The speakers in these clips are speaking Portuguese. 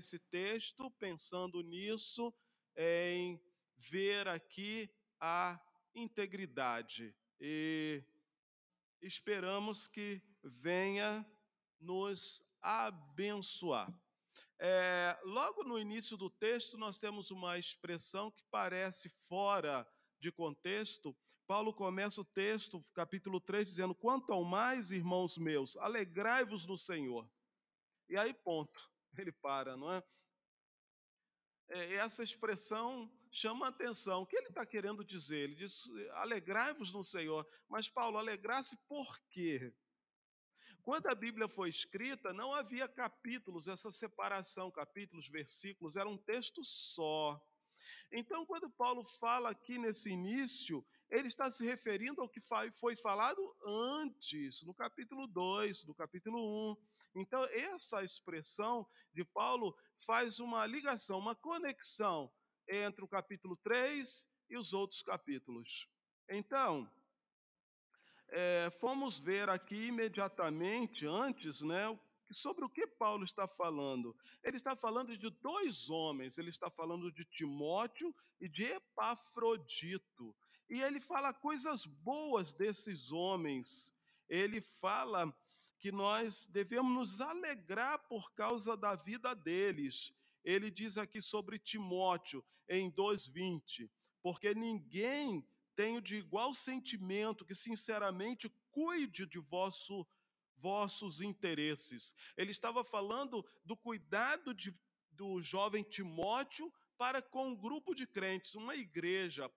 esse texto pensando nisso, em ver aqui a integridade. E esperamos que venha nos abençoar. É, logo no início do texto, nós temos uma expressão que parece fora de contexto. Paulo começa o texto, capítulo 3, dizendo: Quanto ao mais, irmãos meus, alegrai-vos no Senhor. E aí, ponto. Ele para, não é? é essa expressão chama a atenção. O que ele está querendo dizer? Ele diz: alegrai-vos no Senhor. Mas, Paulo, alegrar-se por quê? Quando a Bíblia foi escrita, não havia capítulos, essa separação, capítulos, versículos, era um texto só. Então, quando Paulo fala aqui nesse início, ele está se referindo ao que foi falado antes, no capítulo 2, no capítulo 1. Então, essa expressão de Paulo faz uma ligação, uma conexão entre o capítulo 3 e os outros capítulos. Então, é, fomos ver aqui imediatamente antes, né, sobre o que Paulo está falando. Ele está falando de dois homens, ele está falando de Timóteo e de Epafrodito. E ele fala coisas boas desses homens. Ele fala que nós devemos nos alegrar por causa da vida deles. Ele diz aqui sobre Timóteo em 2:20, porque ninguém tenho de igual sentimento que sinceramente cuide de vosso, vossos interesses. Ele estava falando do cuidado de, do jovem Timóteo para com um grupo de crentes, uma igreja.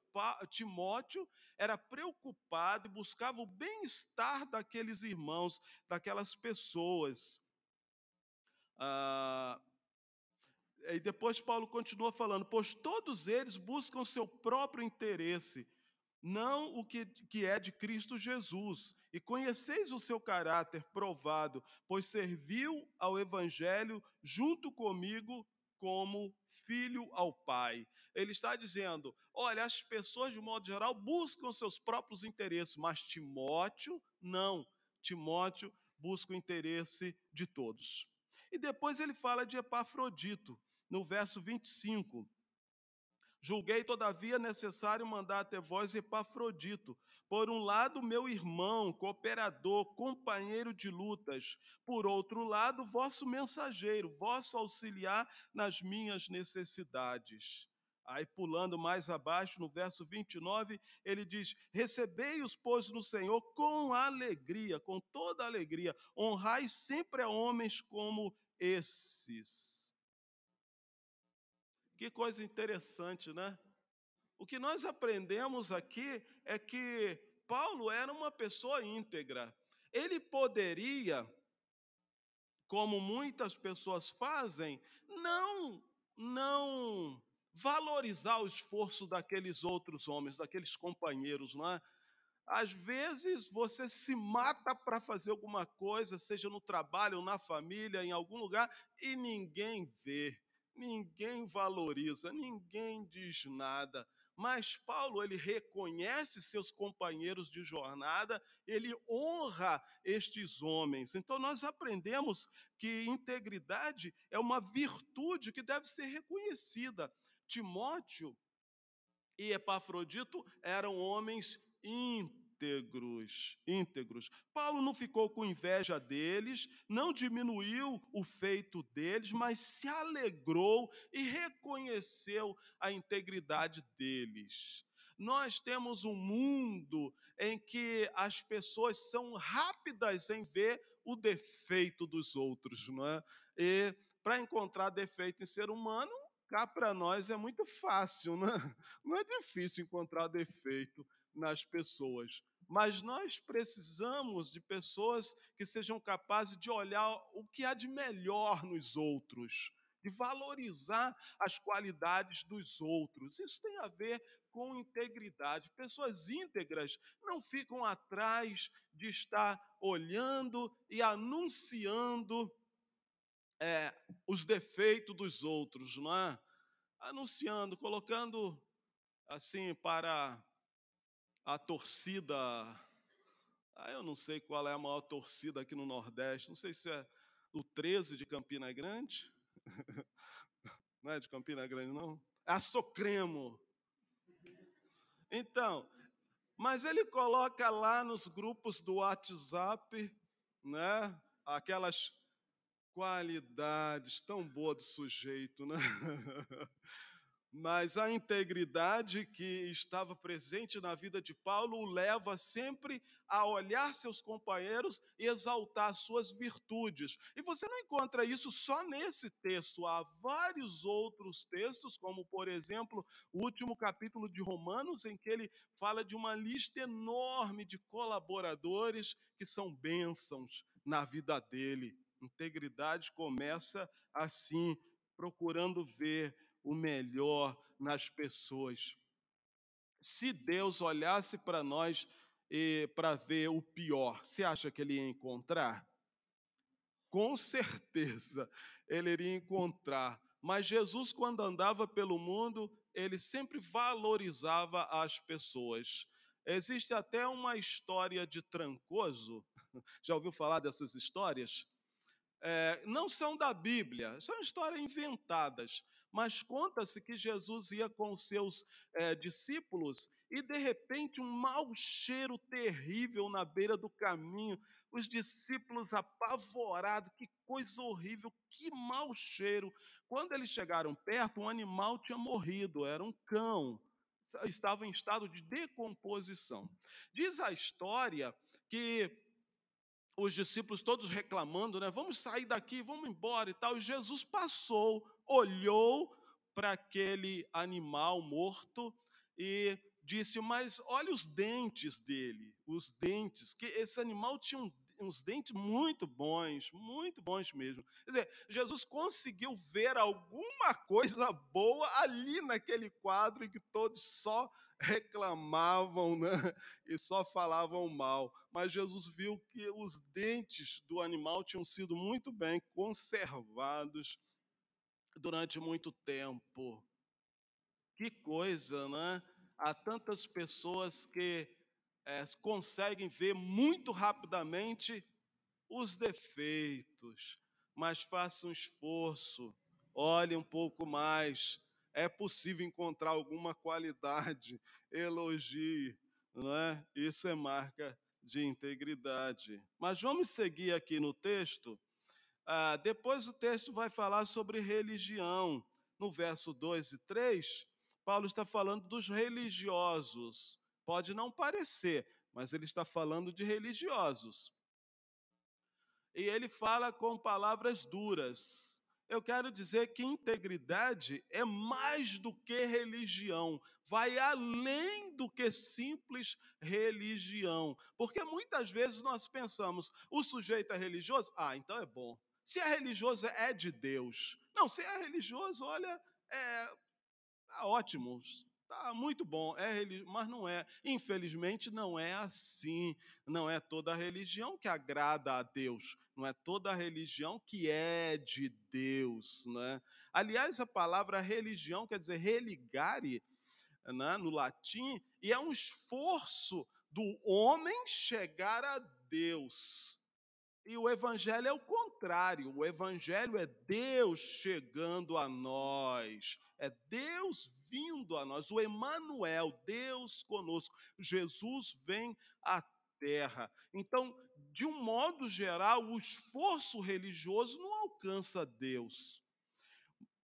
Timóteo era preocupado e buscava o bem-estar daqueles irmãos, daquelas pessoas. Ah, e depois Paulo continua falando: pois todos eles buscam seu próprio interesse não o que, que é de Cristo Jesus. E conheceis o seu caráter provado, pois serviu ao Evangelho junto comigo como filho ao Pai. Ele está dizendo: olha, as pessoas, de modo geral, buscam seus próprios interesses, mas Timóteo, não. Timóteo busca o interesse de todos. E depois ele fala de Epafrodito, no verso 25. Julguei, todavia, necessário mandar até vós Epafrodito, por um lado, meu irmão, cooperador, companheiro de lutas, por outro lado, vosso mensageiro, vosso auxiliar nas minhas necessidades. Aí, pulando mais abaixo, no verso 29, ele diz: Recebei-os, pois, no Senhor com alegria, com toda alegria, honrai sempre a homens como esses que coisa interessante, né? O que nós aprendemos aqui é que Paulo era uma pessoa íntegra. Ele poderia, como muitas pessoas fazem, não não valorizar o esforço daqueles outros homens, daqueles companheiros, não é? Às vezes você se mata para fazer alguma coisa, seja no trabalho, na família, em algum lugar, e ninguém vê ninguém valoriza, ninguém diz nada. Mas Paulo, ele reconhece seus companheiros de jornada, ele honra estes homens. Então nós aprendemos que integridade é uma virtude que deve ser reconhecida. Timóteo e Epafrodito eram homens íntegros íntegros, íntegros. Paulo não ficou com inveja deles, não diminuiu o feito deles, mas se alegrou e reconheceu a integridade deles. Nós temos um mundo em que as pessoas são rápidas em ver o defeito dos outros, não é? E para encontrar defeito em ser humano, cá para nós é muito fácil, não é? Não é difícil encontrar defeito nas pessoas. Mas nós precisamos de pessoas que sejam capazes de olhar o que há de melhor nos outros, de valorizar as qualidades dos outros. Isso tem a ver com integridade. Pessoas íntegras não ficam atrás de estar olhando e anunciando é, os defeitos dos outros, não é? Anunciando, colocando assim para a torcida. Ah, eu não sei qual é a maior torcida aqui no Nordeste, não sei se é o 13 de Campina Grande, Não é de Campina Grande, não? É a Socremo. Então, mas ele coloca lá nos grupos do WhatsApp, né? Aquelas qualidades tão boas do sujeito, né? Mas a integridade que estava presente na vida de Paulo o leva sempre a olhar seus companheiros e exaltar suas virtudes. E você não encontra isso só nesse texto, há vários outros textos, como por exemplo, o último capítulo de Romanos, em que ele fala de uma lista enorme de colaboradores que são bênçãos na vida dele. Integridade começa assim, procurando ver o melhor nas pessoas. Se Deus olhasse para nós para ver o pior, você acha que ele ia encontrar? Com certeza ele iria encontrar. Mas Jesus, quando andava pelo mundo, ele sempre valorizava as pessoas. Existe até uma história de Trancoso. Já ouviu falar dessas histórias? É, não são da Bíblia, são histórias inventadas mas conta-se que Jesus ia com seus é, discípulos e de repente um mau cheiro terrível na beira do caminho. Os discípulos apavorados, que coisa horrível, que mau cheiro. Quando eles chegaram perto, um animal tinha morrido, era um cão, estava em estado de decomposição. Diz a história que os discípulos todos reclamando, né? Vamos sair daqui, vamos embora e tal. E Jesus passou olhou para aquele animal morto e disse: Mas olha os dentes dele, os dentes, que esse animal tinha um, uns dentes muito bons, muito bons mesmo. Quer dizer, Jesus conseguiu ver alguma coisa boa ali naquele quadro em que todos só reclamavam né? e só falavam mal. Mas Jesus viu que os dentes do animal tinham sido muito bem conservados durante muito tempo. Que coisa, né? Há tantas pessoas que é, conseguem ver muito rapidamente os defeitos, mas faça um esforço, olhe um pouco mais. É possível encontrar alguma qualidade, elogie, não é? Isso é marca de integridade. Mas vamos seguir aqui no texto ah, depois o texto vai falar sobre religião. No verso 2 e 3, Paulo está falando dos religiosos. Pode não parecer, mas ele está falando de religiosos. E ele fala com palavras duras. Eu quero dizer que integridade é mais do que religião, vai além do que simples religião. Porque muitas vezes nós pensamos, o sujeito é religioso? Ah, então é bom. Se é religioso, é de Deus. Não, se é religioso, olha, é tá ótimo, tá muito bom, é religioso, mas não é. Infelizmente, não é assim. Não é toda religião que agrada a Deus. Não é toda religião que é de Deus, né? Aliás, a palavra religião quer dizer religare, né, no latim, e é um esforço do homem chegar a Deus. E o evangelho é o. O evangelho é Deus chegando a nós. É Deus vindo a nós. O Emanuel, Deus conosco. Jesus vem à terra. Então, de um modo geral, o esforço religioso não alcança Deus.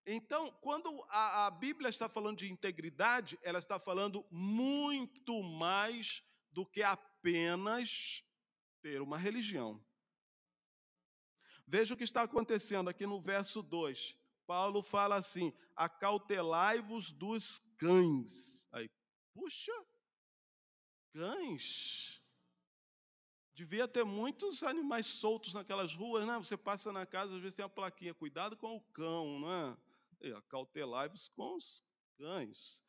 Então, quando a, a, Bíblia está falando de integridade, ela está falando muito mais do que apenas ter uma religião. Veja o que está acontecendo aqui no verso 2. Paulo fala assim: acautelai-vos dos cães. Aí, puxa, cães. Devia ter muitos animais soltos naquelas ruas, né? Você passa na casa, às vezes tem uma plaquinha, cuidado com o cão, né? Acautelai-vos com os cães.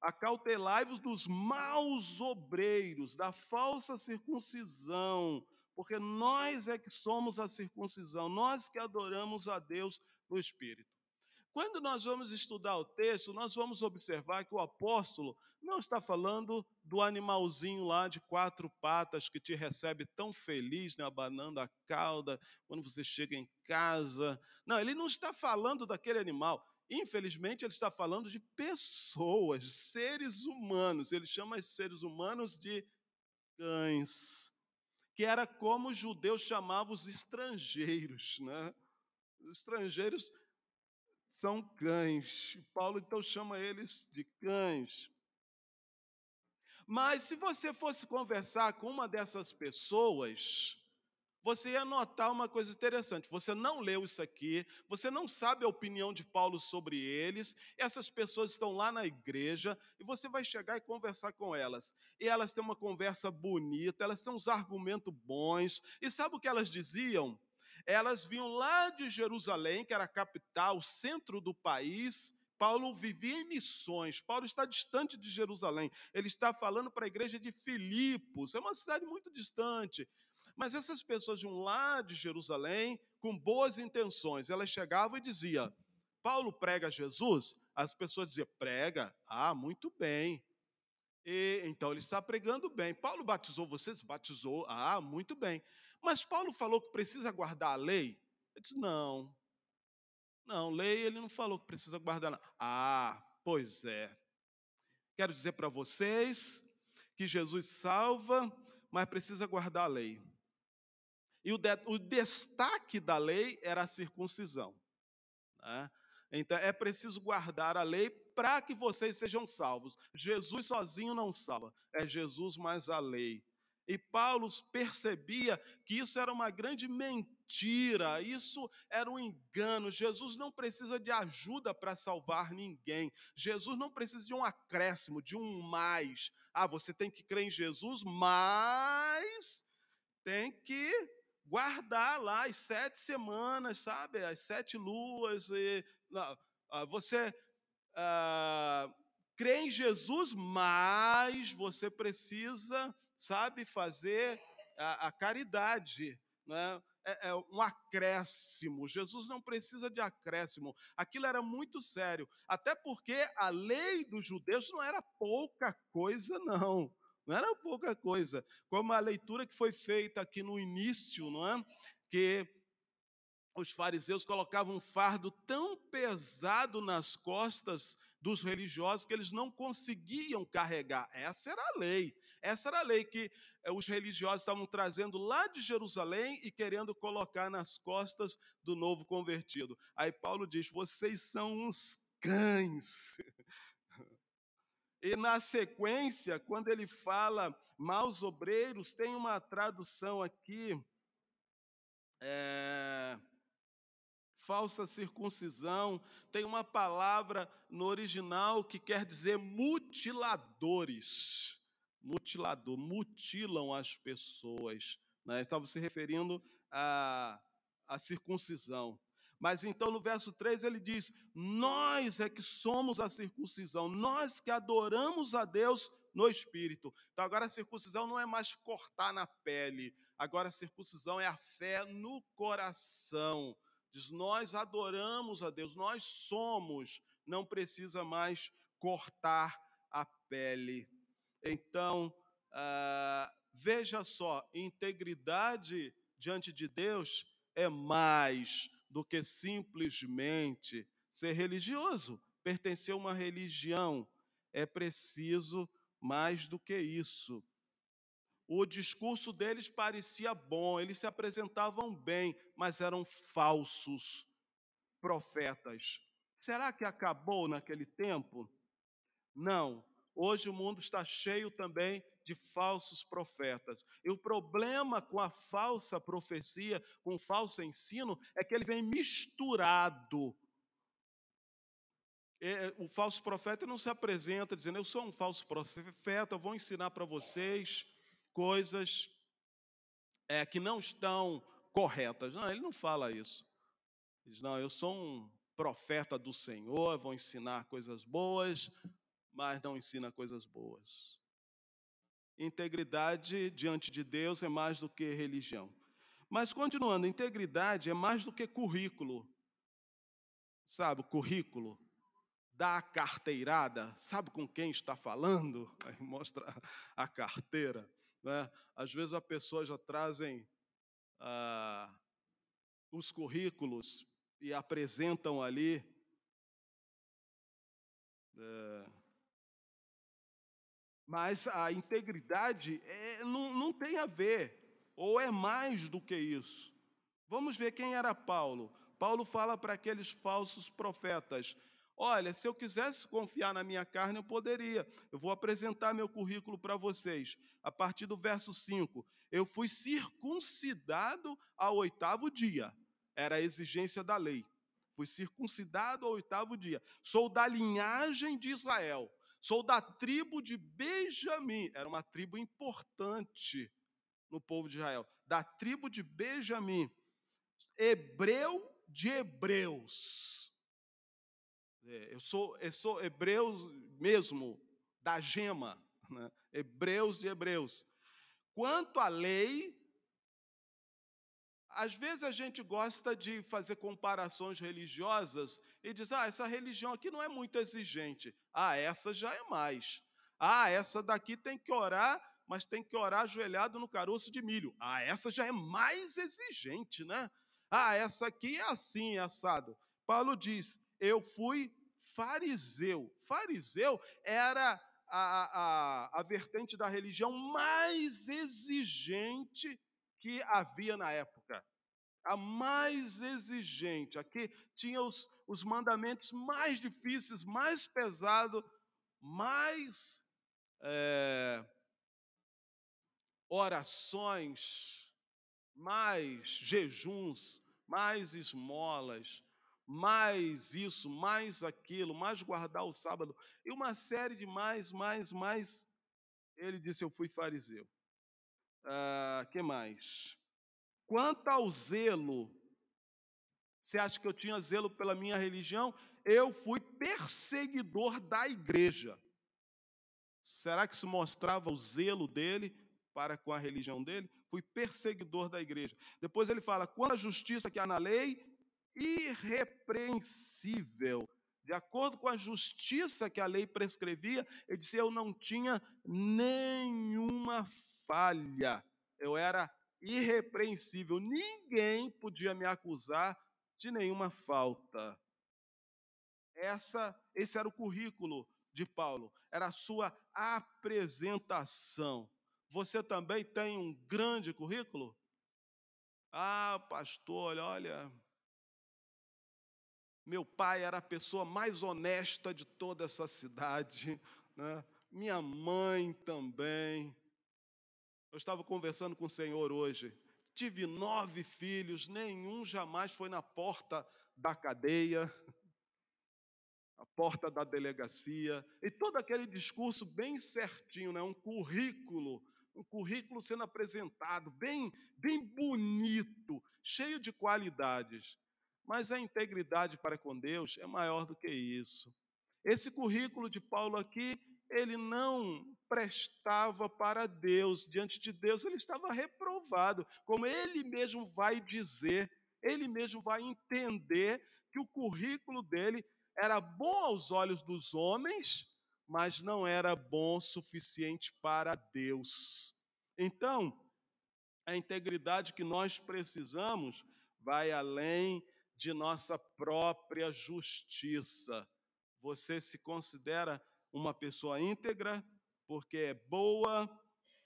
Acautelai-vos dos maus obreiros, da falsa circuncisão, porque nós é que somos a circuncisão, nós que adoramos a Deus no Espírito. Quando nós vamos estudar o texto, nós vamos observar que o apóstolo não está falando do animalzinho lá de quatro patas que te recebe tão feliz, né, abanando a cauda quando você chega em casa. Não, ele não está falando daquele animal. Infelizmente, ele está falando de pessoas, seres humanos. Ele chama esses seres humanos de cães, que era como os judeus chamavam os estrangeiros. Né? Os estrangeiros são cães. Paulo então chama eles de cães. Mas se você fosse conversar com uma dessas pessoas, você ia notar uma coisa interessante. Você não leu isso aqui, você não sabe a opinião de Paulo sobre eles. Essas pessoas estão lá na igreja e você vai chegar e conversar com elas. E elas têm uma conversa bonita, elas têm uns argumentos bons. E sabe o que elas diziam? Elas vinham lá de Jerusalém, que era a capital, o centro do país. Paulo vivia em missões. Paulo está distante de Jerusalém. Ele está falando para a igreja de Filipos. É uma cidade muito distante. Mas essas pessoas de um lado de Jerusalém, com boas intenções, elas chegavam e diziam: Paulo prega Jesus? As pessoas diziam: prega, ah, muito bem. E, então ele está pregando bem. Paulo batizou vocês? Batizou, ah, muito bem. Mas Paulo falou que precisa guardar a lei? Ele disse: não. Não, lei ele não falou que precisa guardar. Não. Ah, pois é. Quero dizer para vocês que Jesus salva, mas precisa guardar a lei. E o, de, o destaque da lei era a circuncisão. Né? Então é preciso guardar a lei para que vocês sejam salvos. Jesus sozinho não salva, é Jesus mais a lei. E Paulo percebia que isso era uma grande mentira, isso era um engano. Jesus não precisa de ajuda para salvar ninguém. Jesus não precisa de um acréscimo, de um mais. Ah, você tem que crer em Jesus, mas tem que guardar lá as sete semanas, sabe? As sete luas. E, não, ah, você ah, crê em Jesus, mas você precisa, sabe, fazer a, a caridade. Né? É, é, um acréscimo. Jesus não precisa de acréscimo. Aquilo era muito sério. Até porque a lei dos judeus não era pouca coisa, não. Não era pouca coisa. Como a leitura que foi feita aqui no início, não é? Que os fariseus colocavam um fardo tão pesado nas costas dos religiosos que eles não conseguiam carregar. Essa era a lei. Essa era a lei que eh, os religiosos estavam trazendo lá de Jerusalém e querendo colocar nas costas do novo convertido. Aí Paulo diz: vocês são uns cães. E na sequência, quando ele fala maus obreiros, tem uma tradução aqui, é, falsa circuncisão, tem uma palavra no original que quer dizer mutiladores. Mutilador, mutilam as pessoas. Né? Estava se referindo à, à circuncisão. Mas então no verso 3 ele diz: Nós é que somos a circuncisão, nós que adoramos a Deus no espírito. Então agora a circuncisão não é mais cortar na pele, agora a circuncisão é a fé no coração. Diz: Nós adoramos a Deus, nós somos, não precisa mais cortar a pele. Então, ah, veja só, integridade diante de Deus é mais do que simplesmente ser religioso, pertencer a uma religião. É preciso mais do que isso. O discurso deles parecia bom, eles se apresentavam bem, mas eram falsos profetas. Será que acabou naquele tempo? Não. Hoje o mundo está cheio também de falsos profetas. E o problema com a falsa profecia, com o falso ensino, é que ele vem misturado. É, o falso profeta não se apresenta dizendo: Eu sou um falso profeta, vou ensinar para vocês coisas é, que não estão corretas. Não, ele não fala isso. Ele diz: Não, eu sou um profeta do Senhor, vou ensinar coisas boas, mas não ensina coisas boas. Integridade diante de Deus é mais do que religião. Mas continuando, integridade é mais do que currículo. Sabe, currículo dá a carteirada, sabe com quem está falando? Aí mostra a carteira. Né? Às vezes as pessoas já trazem ah, os currículos e apresentam ali Mas a integridade é, não, não tem a ver, ou é mais do que isso. Vamos ver quem era Paulo. Paulo fala para aqueles falsos profetas: Olha, se eu quisesse confiar na minha carne, eu poderia. Eu vou apresentar meu currículo para vocês. A partir do verso 5. Eu fui circuncidado ao oitavo dia. Era a exigência da lei. Fui circuncidado ao oitavo dia. Sou da linhagem de Israel. Sou da tribo de Benjamim. Era uma tribo importante no povo de Israel. Da tribo de Benjamim. Hebreu de hebreus. É, eu, sou, eu sou hebreus mesmo, da gema. Né? Hebreus de hebreus. Quanto à lei, às vezes a gente gosta de fazer comparações religiosas e diz: ah, essa religião aqui não é muito exigente. Ah, essa já é mais. Ah, essa daqui tem que orar, mas tem que orar ajoelhado no caroço de milho. Ah, essa já é mais exigente, né? Ah, essa aqui é assim, assado. Paulo diz: eu fui fariseu. Fariseu era a, a, a vertente da religião mais exigente que havia na época. A mais exigente. Aqui tinha os, os mandamentos mais difíceis, mais pesados, mais é, orações, mais jejuns, mais esmolas, mais isso, mais aquilo, mais guardar o sábado, e uma série de mais, mais, mais. Ele disse: Eu fui fariseu. Ah, que mais? Quanto ao zelo, você acha que eu tinha zelo pela minha religião? Eu fui perseguidor da igreja. Será que se mostrava o zelo dele para com a religião dele? Fui perseguidor da igreja. Depois ele fala: quanto à justiça que há na lei, irrepreensível. De acordo com a justiça que a lei prescrevia, ele disse: Eu não tinha nenhuma falha, eu era irrepreensível, ninguém podia me acusar de nenhuma falta. Essa, esse era o currículo de Paulo, era a sua apresentação. Você também tem um grande currículo? Ah, pastor, olha, meu pai era a pessoa mais honesta de toda essa cidade, né? minha mãe também. Eu estava conversando com o Senhor hoje. Tive nove filhos, nenhum jamais foi na porta da cadeia, a porta da delegacia, e todo aquele discurso bem certinho, né? um currículo, um currículo sendo apresentado, bem, bem bonito, cheio de qualidades. Mas a integridade para com Deus é maior do que isso. Esse currículo de Paulo aqui, ele não prestava para Deus, diante de Deus ele estava reprovado, como ele mesmo vai dizer, ele mesmo vai entender que o currículo dele era bom aos olhos dos homens, mas não era bom o suficiente para Deus. Então, a integridade que nós precisamos vai além de nossa própria justiça. Você se considera uma pessoa íntegra porque é boa,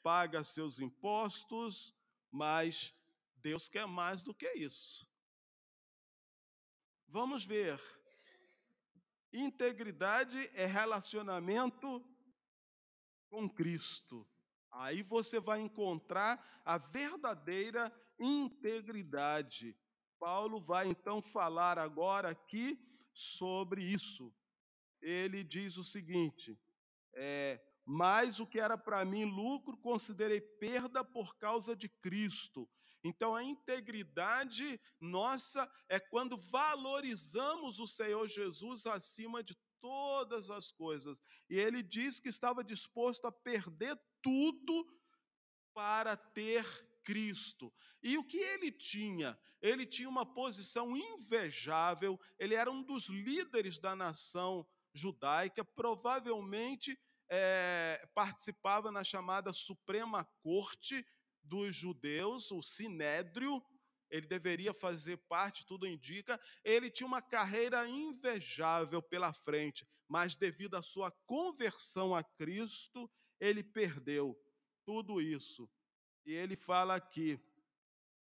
paga seus impostos, mas Deus quer mais do que isso. Vamos ver. Integridade é relacionamento com Cristo. Aí você vai encontrar a verdadeira integridade. Paulo vai então falar agora aqui sobre isso. Ele diz o seguinte: é, mas o que era para mim lucro, considerei perda por causa de Cristo. Então, a integridade nossa é quando valorizamos o Senhor Jesus acima de todas as coisas. E ele diz que estava disposto a perder tudo para ter Cristo. E o que ele tinha? Ele tinha uma posição invejável, ele era um dos líderes da nação judaica, provavelmente é, participava na chamada Suprema Corte dos Judeus, o Sinédrio, ele deveria fazer parte, tudo indica. Ele tinha uma carreira invejável pela frente, mas devido à sua conversão a Cristo, ele perdeu tudo isso. E ele fala aqui: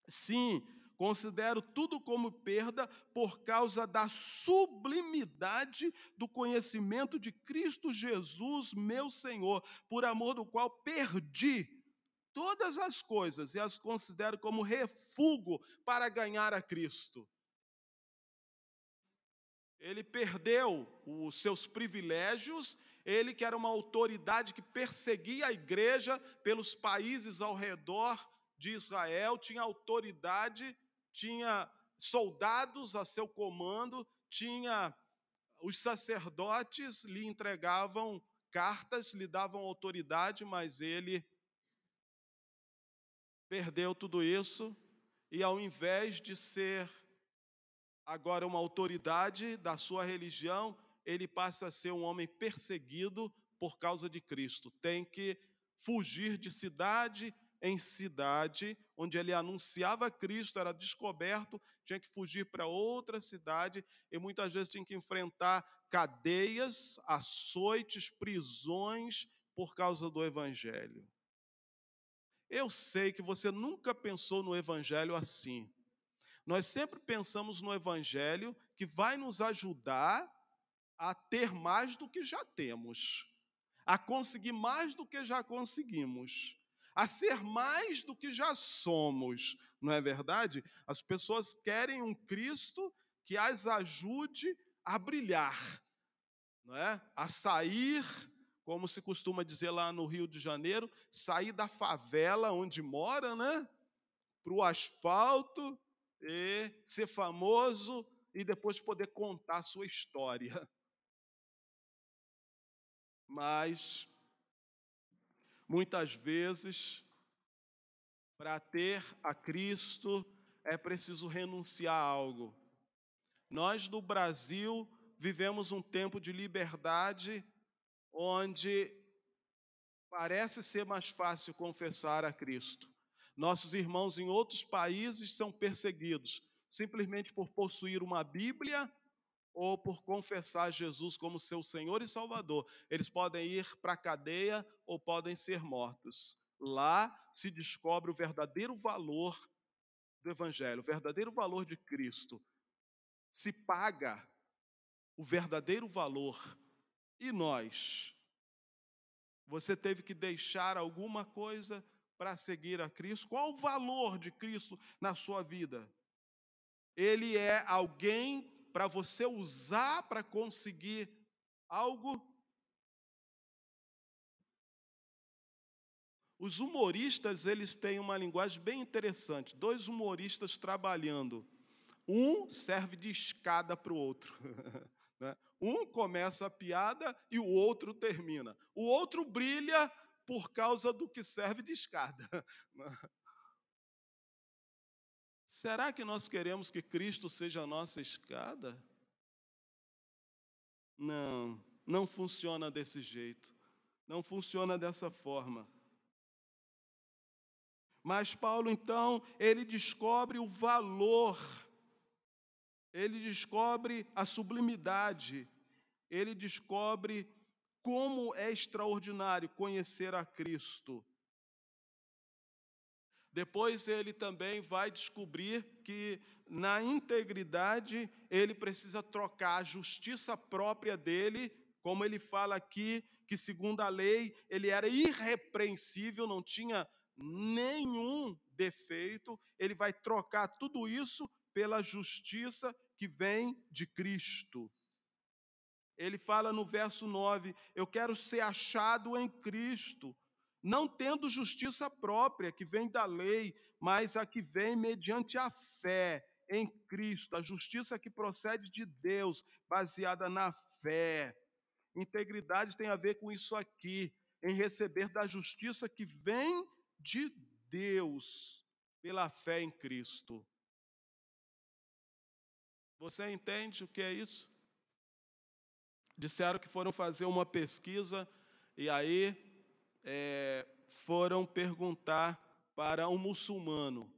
sim, considero tudo como perda por causa da sublimidade do conhecimento de Cristo Jesus, meu Senhor, por amor do qual perdi todas as coisas e as considero como refúgio para ganhar a Cristo. Ele perdeu os seus privilégios, ele que era uma autoridade que perseguia a igreja pelos países ao redor de Israel, tinha autoridade, tinha soldados a seu comando, tinha os sacerdotes lhe entregavam cartas, lhe davam autoridade, mas ele perdeu tudo isso e, ao invés de ser agora uma autoridade da sua religião, ele passa a ser um homem perseguido por causa de Cristo. Tem que fugir de cidade em cidade, onde ele anunciava Cristo, era descoberto, tinha que fugir para outra cidade e muitas vezes tinha que enfrentar cadeias, açoites, prisões por causa do Evangelho. Eu sei que você nunca pensou no Evangelho assim. Nós sempre pensamos no Evangelho que vai nos ajudar a ter mais do que já temos, a conseguir mais do que já conseguimos, a ser mais do que já somos, não é verdade? As pessoas querem um Cristo que as ajude a brilhar, não é? A sair como se costuma dizer lá no Rio de Janeiro, sair da favela onde mora, né? Para o asfalto e ser famoso e depois poder contar a sua história. Mas, muitas vezes, para ter a Cristo, é preciso renunciar a algo. Nós, no Brasil, vivemos um tempo de liberdade onde parece ser mais fácil confessar a Cristo. Nossos irmãos em outros países são perseguidos simplesmente por possuir uma Bíblia ou por confessar Jesus como seu Senhor e Salvador. Eles podem ir para a cadeia ou podem ser mortos. Lá se descobre o verdadeiro valor do Evangelho, o verdadeiro valor de Cristo. Se paga o verdadeiro valor e nós? Você teve que deixar alguma coisa para seguir a Cristo? Qual o valor de Cristo na sua vida? Ele é alguém para você usar para conseguir algo? Os humoristas, eles têm uma linguagem bem interessante. Dois humoristas trabalhando. Um serve de escada para o outro. Né? Um começa a piada e o outro termina. O outro brilha por causa do que serve de escada. Será que nós queremos que Cristo seja a nossa escada? Não, não funciona desse jeito. Não funciona dessa forma. Mas Paulo, então, ele descobre o valor ele descobre a sublimidade, ele descobre como é extraordinário conhecer a Cristo. Depois ele também vai descobrir que na integridade ele precisa trocar a justiça própria dele, como ele fala aqui, que segundo a lei ele era irrepreensível, não tinha nenhum defeito, ele vai trocar tudo isso pela justiça que vem de Cristo. Ele fala no verso 9: Eu quero ser achado em Cristo, não tendo justiça própria que vem da lei, mas a que vem mediante a fé em Cristo, a justiça que procede de Deus, baseada na fé. Integridade tem a ver com isso aqui, em receber da justiça que vem de Deus, pela fé em Cristo. Você entende o que é isso? Disseram que foram fazer uma pesquisa e aí é, foram perguntar para um muçulmano: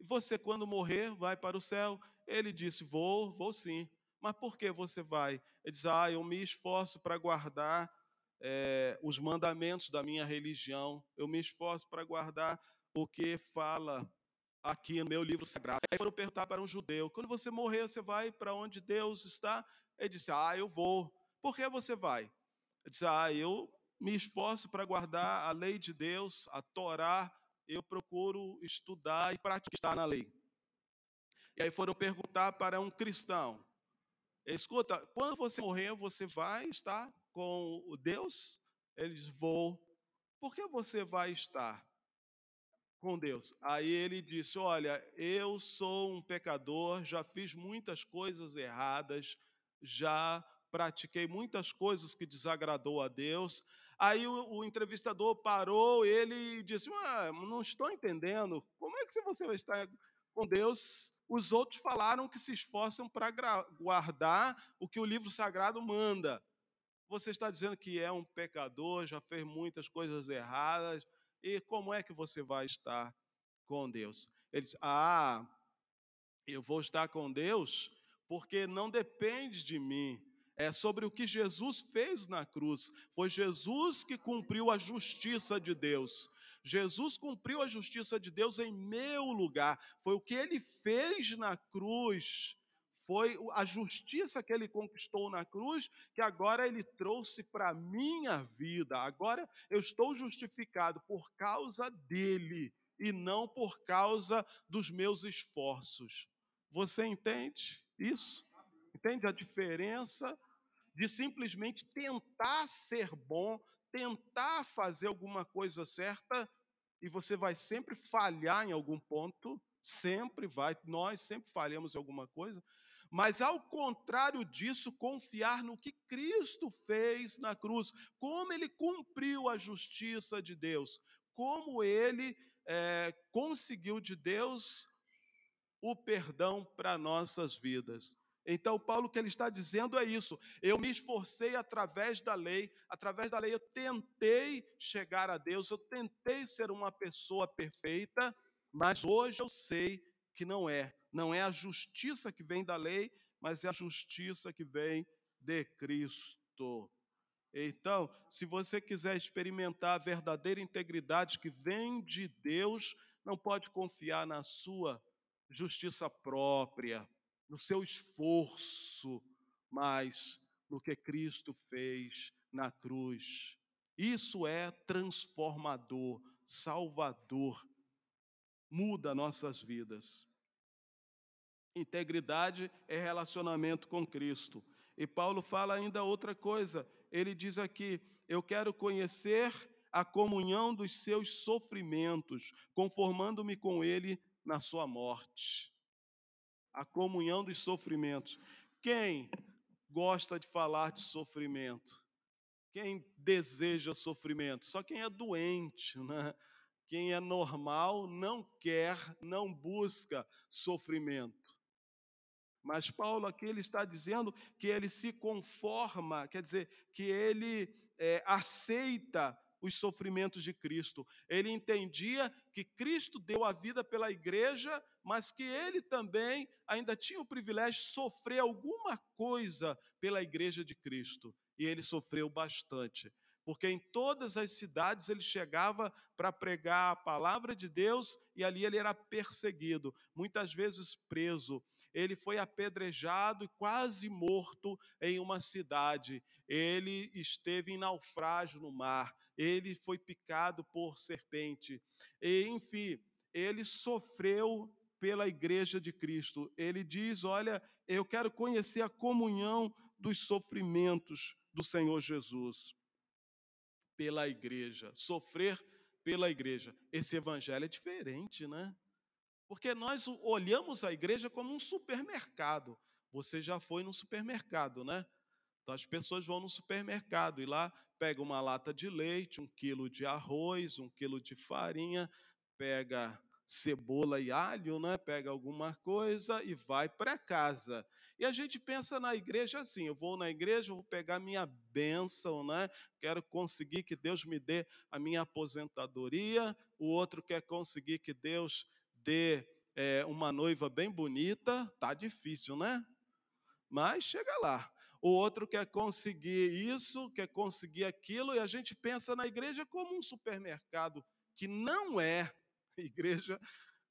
Você, quando morrer, vai para o céu? Ele disse: Vou, vou sim. Mas por que você vai? Ele diz: Ah, eu me esforço para guardar é, os mandamentos da minha religião, eu me esforço para guardar o que fala aqui no meu livro sagrado. Aí foram perguntar para um judeu: quando você morrer, você vai para onde Deus está? Ele disse: Ah, eu vou. Por que você vai? Ele disse: Ah, eu me esforço para guardar a lei de Deus, a Torá, eu procuro estudar e praticar na lei. E aí foram perguntar para um cristão: Escuta, quando você morrer, você vai estar com o Deus? Eles vão. Por que você vai estar? com Deus. Aí ele disse: Olha, eu sou um pecador, já fiz muitas coisas erradas, já pratiquei muitas coisas que desagradou a Deus. Aí o, o entrevistador parou ele disse: Não estou entendendo, como é que você vai estar com Deus? Os outros falaram que se esforçam para guardar o que o livro sagrado manda. Você está dizendo que é um pecador, já fez muitas coisas erradas, e como é que você vai estar com Deus? Ele diz: Ah, eu vou estar com Deus porque não depende de mim. É sobre o que Jesus fez na cruz. Foi Jesus que cumpriu a justiça de Deus. Jesus cumpriu a justiça de Deus em meu lugar. Foi o que ele fez na cruz foi a justiça que ele conquistou na cruz, que agora ele trouxe para a minha vida. Agora eu estou justificado por causa dele e não por causa dos meus esforços. Você entende isso? Entende a diferença de simplesmente tentar ser bom, tentar fazer alguma coisa certa e você vai sempre falhar em algum ponto, sempre vai, nós sempre falhamos em alguma coisa, mas ao contrário disso, confiar no que Cristo fez na cruz, como ele cumpriu a justiça de Deus, como ele é, conseguiu de Deus o perdão para nossas vidas. Então, Paulo, o que ele está dizendo é isso. Eu me esforcei através da lei, através da lei eu tentei chegar a Deus, eu tentei ser uma pessoa perfeita, mas hoje eu sei que não é não é a justiça que vem da lei, mas é a justiça que vem de Cristo. Então, se você quiser experimentar a verdadeira integridade que vem de Deus, não pode confiar na sua justiça própria, no seu esforço, mas no que Cristo fez na cruz. Isso é transformador, salvador, muda nossas vidas. Integridade é relacionamento com Cristo. E Paulo fala ainda outra coisa. Ele diz aqui: Eu quero conhecer a comunhão dos seus sofrimentos, conformando-me com ele na sua morte. A comunhão dos sofrimentos. Quem gosta de falar de sofrimento? Quem deseja sofrimento? Só quem é doente, né? Quem é normal não quer, não busca sofrimento. Mas Paulo aqui ele está dizendo que ele se conforma, quer dizer, que ele é, aceita os sofrimentos de Cristo. Ele entendia que Cristo deu a vida pela igreja, mas que ele também ainda tinha o privilégio de sofrer alguma coisa pela igreja de Cristo. E ele sofreu bastante porque em todas as cidades ele chegava para pregar a palavra de Deus e ali ele era perseguido, muitas vezes preso. Ele foi apedrejado e quase morto em uma cidade. Ele esteve em naufrágio no mar. Ele foi picado por serpente. E, enfim, ele sofreu pela igreja de Cristo. Ele diz: Olha, eu quero conhecer a comunhão dos sofrimentos do Senhor Jesus pela igreja, sofrer pela igreja. Esse evangelho é diferente, né? Porque nós olhamos a igreja como um supermercado. Você já foi no supermercado, né? Então as pessoas vão no supermercado e lá pega uma lata de leite, um quilo de arroz, um quilo de farinha, pega cebola e alho, né? Pega alguma coisa e vai para casa. E a gente pensa na igreja assim: eu vou na igreja, vou pegar minha bênção, né? Quero conseguir que Deus me dê a minha aposentadoria. O outro quer conseguir que Deus dê é, uma noiva bem bonita. Tá difícil, né? Mas chega lá. O outro quer conseguir isso, quer conseguir aquilo, e a gente pensa na igreja como um supermercado, que não é. Igreja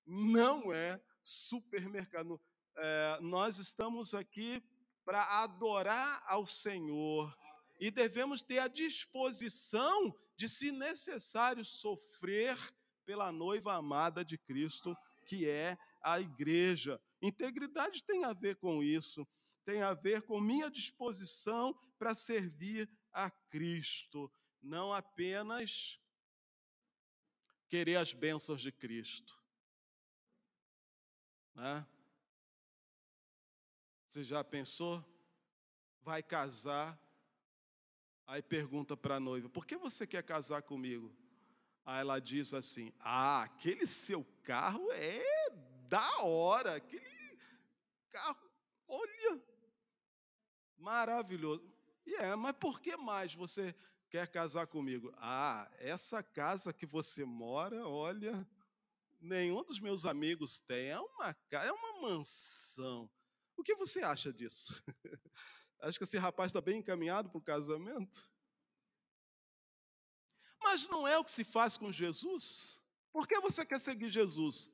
não é supermercado. É, nós estamos aqui para adorar ao Senhor e devemos ter a disposição de, se necessário, sofrer pela noiva amada de Cristo, que é a igreja. Integridade tem a ver com isso, tem a ver com minha disposição para servir a Cristo, não apenas querer as bênçãos de Cristo. Né? Você já pensou? Vai casar, aí pergunta para a noiva: por que você quer casar comigo? Aí ela diz assim: ah, aquele seu carro é da hora, aquele carro, maravilhoso. E é, mas por que mais você quer casar comigo? Ah, essa casa que você mora, olha, nenhum dos meus amigos tem, é uma, é uma mansão. O que você acha disso? Acho que esse rapaz está bem encaminhado para o casamento. Mas não é o que se faz com Jesus? Por que você quer seguir Jesus?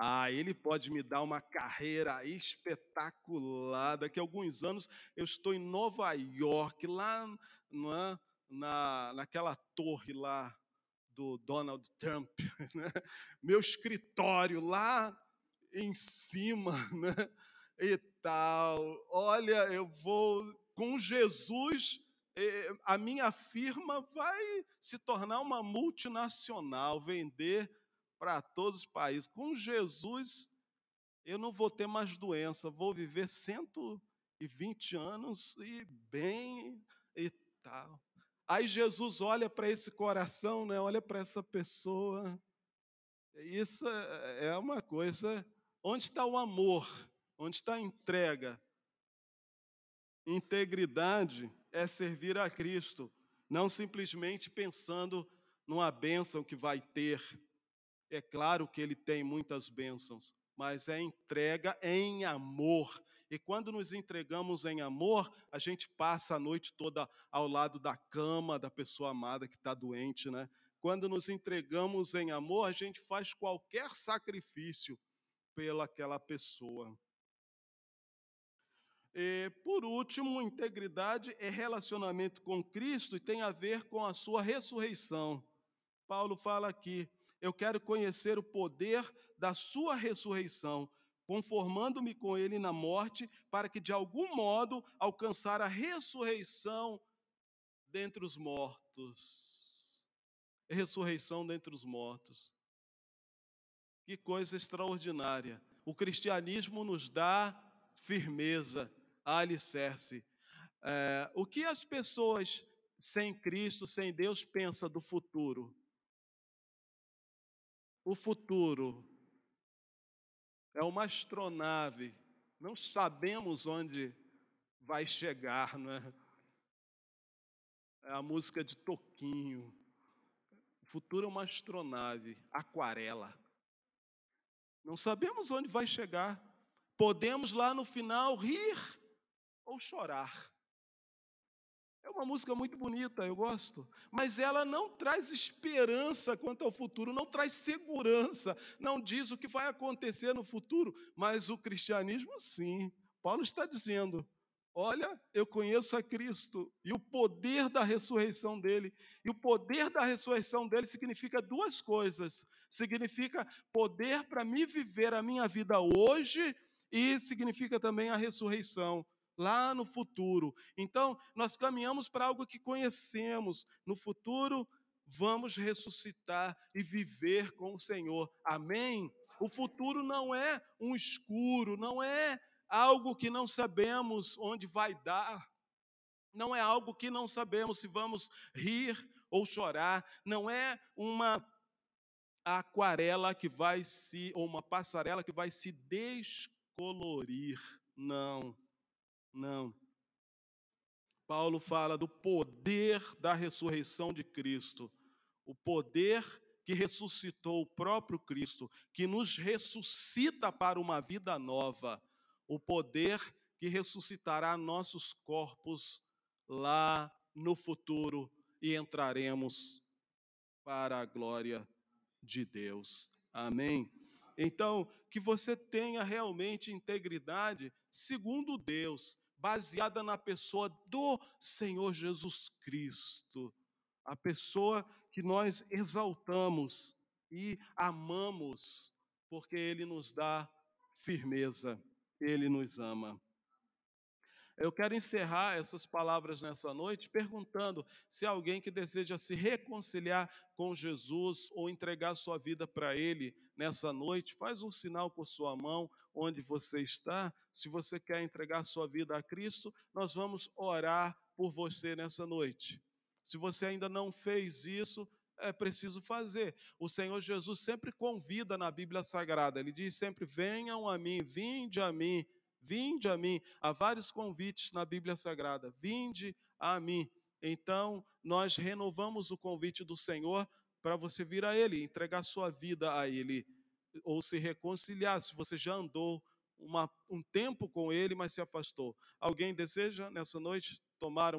Ah, ele pode me dar uma carreira espetacular. Daqui a alguns anos eu estou em Nova York, lá é, na, naquela torre lá do Donald Trump, né? meu escritório lá em cima, né? e tal. Olha, eu vou com Jesus, a minha firma vai se tornar uma multinacional, vender para todos os países. Com Jesus, eu não vou ter mais doença, vou viver 120 anos e bem e tal. Aí Jesus olha para esse coração, né? olha para essa pessoa. Isso é, é uma coisa. Onde está o amor? Onde está a entrega? Integridade é servir a Cristo, não simplesmente pensando numa bênção que vai ter. É claro que ele tem muitas bênçãos, mas é entrega em amor. E quando nos entregamos em amor, a gente passa a noite toda ao lado da cama da pessoa amada que está doente, né? Quando nos entregamos em amor, a gente faz qualquer sacrifício pelaquela pessoa. E, por último, integridade é relacionamento com Cristo e tem a ver com a sua ressurreição. Paulo fala aqui: eu quero conhecer o poder da sua ressurreição conformando-me com ele na morte, para que de algum modo alcançar a ressurreição dentre os mortos. Ressurreição dentre os mortos. Que coisa extraordinária. O cristianismo nos dá firmeza, alicerce. É, o que as pessoas sem Cristo, sem Deus, pensam do futuro? O futuro é uma astronave, não sabemos onde vai chegar, não é? É a música de Toquinho. O futuro é uma astronave, aquarela. Não sabemos onde vai chegar. Podemos lá no final rir ou chorar. É uma música muito bonita, eu gosto, mas ela não traz esperança quanto ao futuro, não traz segurança, não diz o que vai acontecer no futuro, mas o cristianismo sim. Paulo está dizendo: Olha, eu conheço a Cristo e o poder da ressurreição dele. E o poder da ressurreição dele significa duas coisas: significa poder para me viver a minha vida hoje, e significa também a ressurreição lá no futuro. Então, nós caminhamos para algo que conhecemos. No futuro, vamos ressuscitar e viver com o Senhor. Amém? O futuro não é um escuro, não é algo que não sabemos onde vai dar. Não é algo que não sabemos se vamos rir ou chorar, não é uma aquarela que vai se ou uma passarela que vai se descolorir. Não. Não. Paulo fala do poder da ressurreição de Cristo, o poder que ressuscitou o próprio Cristo, que nos ressuscita para uma vida nova, o poder que ressuscitará nossos corpos lá no futuro e entraremos para a glória de Deus. Amém. Então, que você tenha realmente integridade segundo Deus, baseada na pessoa do Senhor Jesus Cristo, a pessoa que nós exaltamos e amamos, porque Ele nos dá firmeza, Ele nos ama. Eu quero encerrar essas palavras nessa noite perguntando se alguém que deseja se reconciliar com Jesus ou entregar sua vida para Ele nessa noite, faz um sinal com sua mão onde você está. Se você quer entregar sua vida a Cristo, nós vamos orar por você nessa noite. Se você ainda não fez isso, é preciso fazer. O Senhor Jesus sempre convida na Bíblia Sagrada, ele diz sempre: venham a mim, vinde a mim Vinde a mim. Há vários convites na Bíblia Sagrada. Vinde a mim. Então, nós renovamos o convite do Senhor para você vir a Ele, entregar sua vida a Ele, ou se reconciliar, se você já andou uma, um tempo com Ele, mas se afastou. Alguém deseja nessa noite tomar